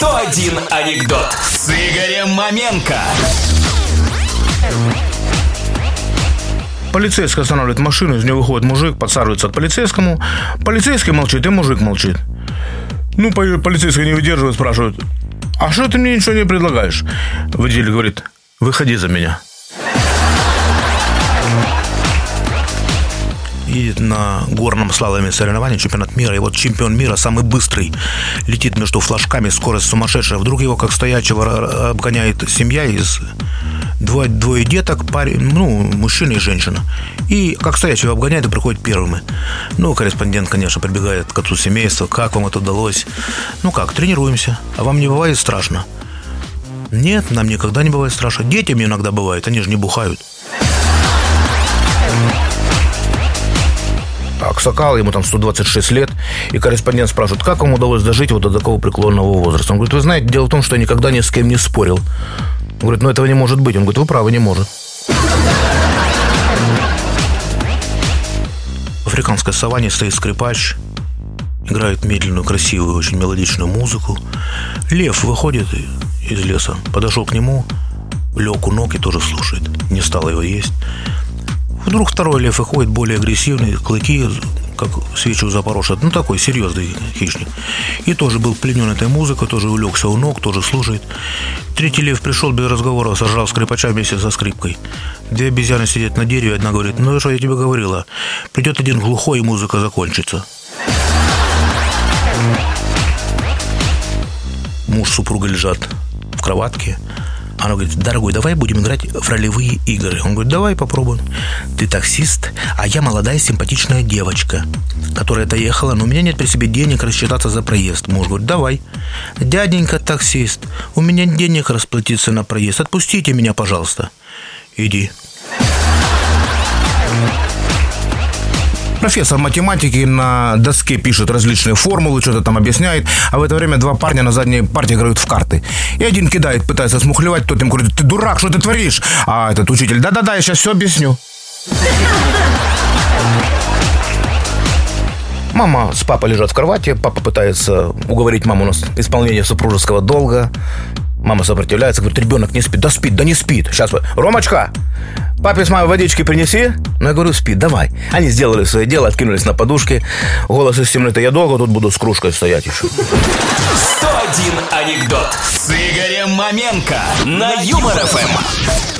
101 анекдот с Игорем Маменко. Полицейский останавливает машину, из нее выходит мужик, подсаживается к полицейскому. Полицейский молчит, и мужик молчит. Ну, по- полицейский не выдерживает, спрашивает, а что ты мне ничего не предлагаешь? Водитель говорит, выходи за меня. На горном слаломе соревнований, чемпионат мира, и вот чемпион мира, самый быстрый, летит между флажками, скорость сумасшедшая. Вдруг его, как стоячего, обгоняет семья из двое, двое деток, парень, ну, мужчина и женщина. И как стоячего обгоняет и приходит первыми. Ну, корреспондент, конечно, прибегает к отцу семейства. Как вам это удалось? Ну как, тренируемся. А вам не бывает страшно? Нет, нам никогда не бывает страшно. Детям иногда бывает, они же не бухают. Аксакал, ему там 126 лет, и корреспондент спрашивает, как вам удалось дожить вот до такого преклонного возраста? Он говорит, вы знаете, дело в том, что я никогда ни с кем не спорил. Он говорит, ну этого не может быть. Он говорит, вы правы, не может. В африканской саванне стоит скрипач, играет медленную, красивую, очень мелодичную музыку. Лев выходит из леса, подошел к нему, лег у ног и тоже слушает. Не стал его есть. Вдруг второй лев выходит, более агрессивный, клыки, как свечи у запорожца. Ну, такой серьезный хищник. И тоже был пленен этой музыкой, тоже улегся у ног, тоже слушает. Третий лев пришел без разговора, сажал скрипача вместе со скрипкой. Две обезьяны сидят на дереве, одна говорит, ну что я тебе говорила, придет один глухой, и музыка закончится. Муж с супругой лежат в кроватке. Она говорит, дорогой, давай будем играть в ролевые игры. Он говорит, давай попробуем. Ты таксист, а я молодая симпатичная девочка, которая доехала, но у меня нет при себе денег рассчитаться за проезд. Муж говорит, давай. Дяденька таксист, у меня денег расплатиться на проезд. Отпустите меня, пожалуйста. Иди. Профессор математики на доске пишет различные формулы, что-то там объясняет, а в это время два парня на задней парте играют в карты. И один кидает, пытается смухлевать, тот им говорит, ты дурак, что ты творишь? А этот учитель, да-да-да, я сейчас все объясню. Мама с папой лежат в кровати, папа пытается уговорить маму на исполнение супружеского долга. Мама сопротивляется, говорит, ребенок не спит. Да спит, да не спит. Сейчас, Ромочка, папе с мамой водички принеси. Ну, я говорю, спит, давай. Они сделали свое дело, откинулись на подушке. Голос из темноты, я долго тут буду с кружкой стоять еще. 101 анекдот с Игорем Маменко на Юмор ФМ.